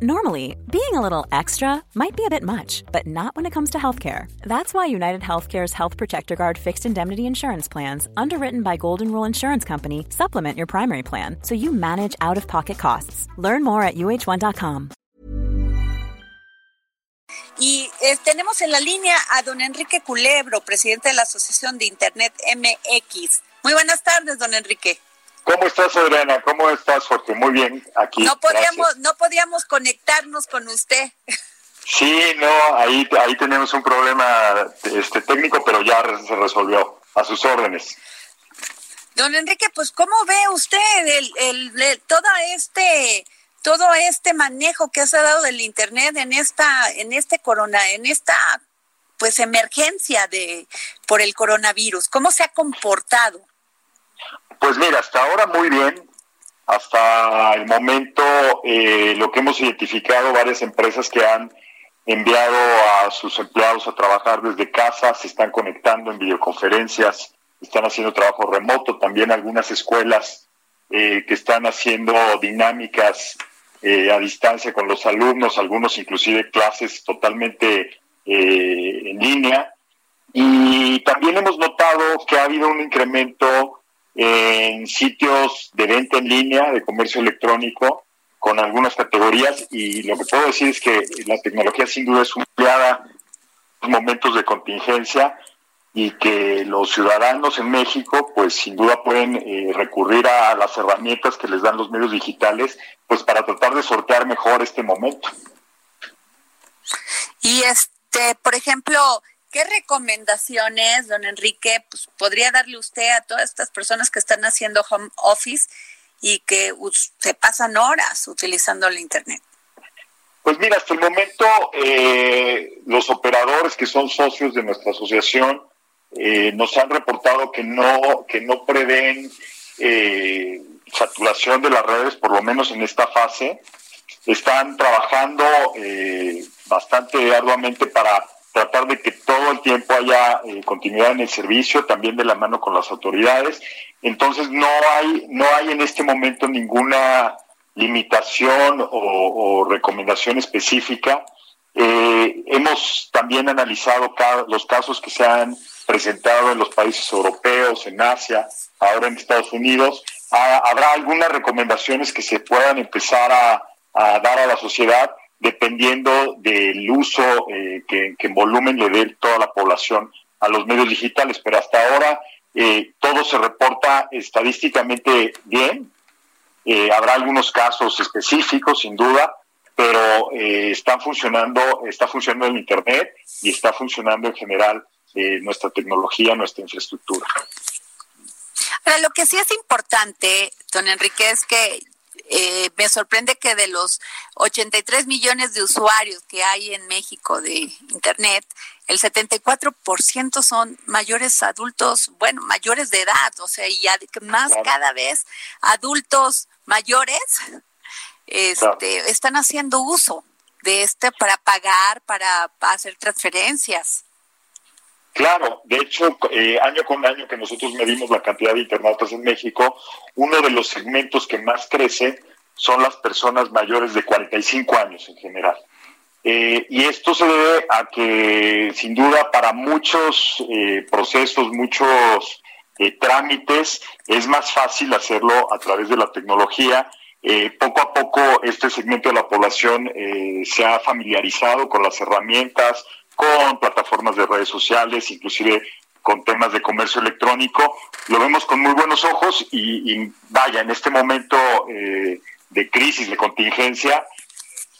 Normally, being a little extra might be a bit much, but not when it comes to healthcare. That's why United Healthcare's Health Protector Guard fixed indemnity insurance plans, underwritten by Golden Rule Insurance Company, supplement your primary plan so you manage out of pocket costs. Learn more at uh1.com. Y eh, tenemos en la línea a don Enrique Culebro, presidente de la Asociación de Internet MX. Muy buenas tardes, don Enrique. ¿Cómo estás, Adriana? ¿Cómo estás, Jorge? Muy bien, aquí. No podíamos, no podíamos conectarnos con usted. Sí, no, ahí, ahí tenemos un problema este, técnico, pero ya se resolvió. A sus órdenes. Don Enrique, pues ¿cómo ve usted el, el, todo este todo este manejo que se ha dado del internet en esta en este corona en esta pues emergencia de por el coronavirus? ¿Cómo se ha comportado? Pues mira, hasta ahora muy bien. Hasta el momento eh, lo que hemos identificado, varias empresas que han enviado a sus empleados a trabajar desde casa, se están conectando en videoconferencias, están haciendo trabajo remoto, también algunas escuelas eh, que están haciendo dinámicas eh, a distancia con los alumnos, algunos inclusive clases totalmente en línea. Y también hemos notado que ha habido un incremento en sitios de venta en línea, de comercio electrónico, con algunas categorías y lo que puedo decir es que la tecnología sin duda es empleada en momentos de contingencia y que los ciudadanos en México pues sin duda pueden eh, recurrir a las herramientas que les dan los medios digitales pues para tratar de sortear mejor este momento. Y este, por ejemplo, ¿Qué recomendaciones, don Enrique, pues, podría darle usted a todas estas personas que están haciendo home office y que se pasan horas utilizando el Internet? Pues mira, hasta el momento eh, los operadores que son socios de nuestra asociación eh, nos han reportado que no que no prevén eh, saturación de las redes, por lo menos en esta fase. Están trabajando bastante arduamente para tratar de que todo el tiempo haya eh, continuidad en el servicio, también de la mano con las autoridades. Entonces no hay, no hay en este momento ninguna limitación o, recomendación específica. Eh, hemos también analizado los casos que se han presentado en los países europeos, en Asia, ahora en Estados Unidos. Ah, habrá algunas recomendaciones que se puedan empezar a dar a la sociedad dependiendo del uso eh, que, en volumen le dé toda la población a los medios digitales, pero hasta ahora eh, todo se reporta estadísticamente bien. Eh, habrá algunos casos específicos, sin duda, pero están funcionando, está funcionando el Internet y está funcionando en general nuestra tecnología, nuestra infraestructura. Lo que sí es importante, don Enrique, es que eh, me sorprende que de los 83 millones de usuarios que hay en México de Internet, el 74% son mayores adultos, bueno, mayores de edad, o sea, y más cada vez adultos mayores este, están haciendo uso de este para pagar, para hacer transferencias. Claro, de hecho, eh, año con año que nosotros medimos la cantidad de internautas en México, uno de los segmentos que más crece son las personas mayores de 45 años en general. Eh, y esto se debe a que, sin duda, para muchos eh, procesos, muchos trámites, es más fácil hacerlo a través de la tecnología. poco a poco este segmento de la población se ha familiarizado con las herramientas, con plataformas de redes sociales, inclusive con temas de comercio electrónico. Lo vemos con muy buenos ojos y, vaya, en este momento eh, de crisis, de contingencia,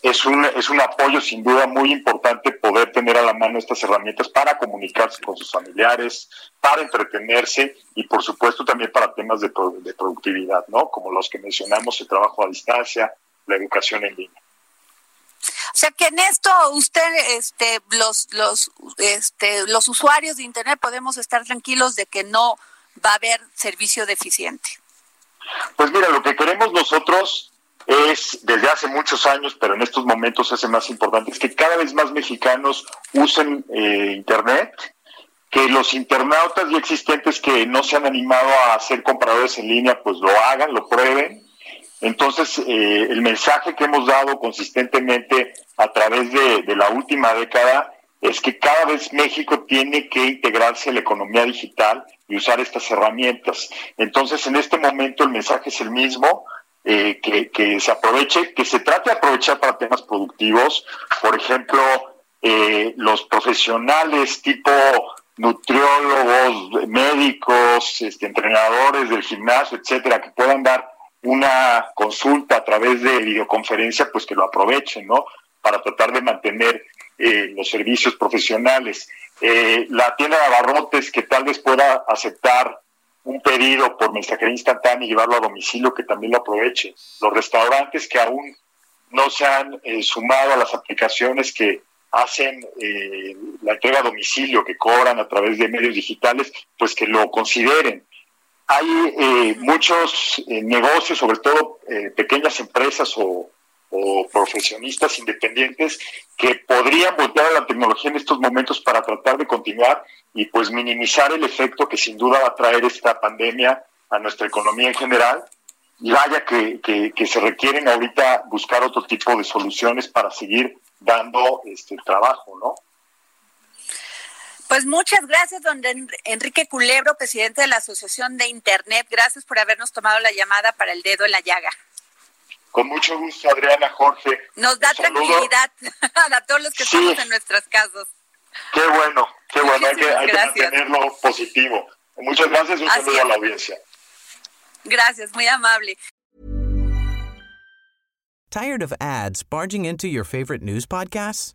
es un, es un apoyo sin duda muy importante poder tener a la mano estas herramientas para comunicarse con sus familiares, para entretenerse y por supuesto también para temas de, de productividad, ¿no? Como los que mencionamos, el trabajo a distancia, la educación en línea. O sea que en esto usted, este, los, los, este, los usuarios de Internet podemos estar tranquilos de que no va a haber servicio deficiente. Pues mira, lo que queremos nosotros es, desde hace muchos años, pero en estos momentos es más importante, es que cada vez más mexicanos usen eh, Internet, que los internautas ya existentes que no se han animado a ser compradores en línea, pues lo hagan, lo prueben, Entonces, eh, el mensaje que hemos dado consistentemente a través de, la última década es que cada vez México tiene que integrarse a la economía digital y usar estas herramientas. Entonces, en este momento el mensaje es el mismo, eh, que, se aproveche, que se trate de aprovechar para temas productivos, por ejemplo, eh, los profesionales tipo nutriólogos, médicos, este, entrenadores del gimnasio, etcétera, que puedan dar una consulta a través de videoconferencia, pues que lo aprovechen, ¿no? Para tratar de mantener eh, los servicios profesionales. la tienda de abarrotes que tal vez pueda aceptar un pedido por mensajería instantánea y llevarlo a domicilio, que también lo aprovechen. Los restaurantes que aún no se han eh, sumado a las aplicaciones que hacen eh, la entrega a domicilio, que cobran a través de medios digitales, pues que lo consideren. Hay eh, muchos negocios, sobre todo pequeñas empresas o, o profesionistas independientes que podrían voltear a la tecnología en estos momentos para tratar de continuar y pues minimizar el efecto que sin duda va a traer esta pandemia a nuestra economía en general. Y vaya que, que, se requieren ahorita buscar otro tipo de soluciones para seguir dando este trabajo, ¿no? Pues muchas gracias, don Enrique Culebro, presidente de la Asociación de Internet. Gracias por habernos tomado la llamada para el dedo en la llaga. Con mucho gusto, Adriana, Jorge. Nos da tranquilidad a todos los que estamos en nuestras casas. Qué bueno, qué bueno, hay que, hay que mantenerlo positivo. Muchas gracias y un saludo a la audiencia. Gracias, muy amable. Tired of ads barging into your favorite news podcasts?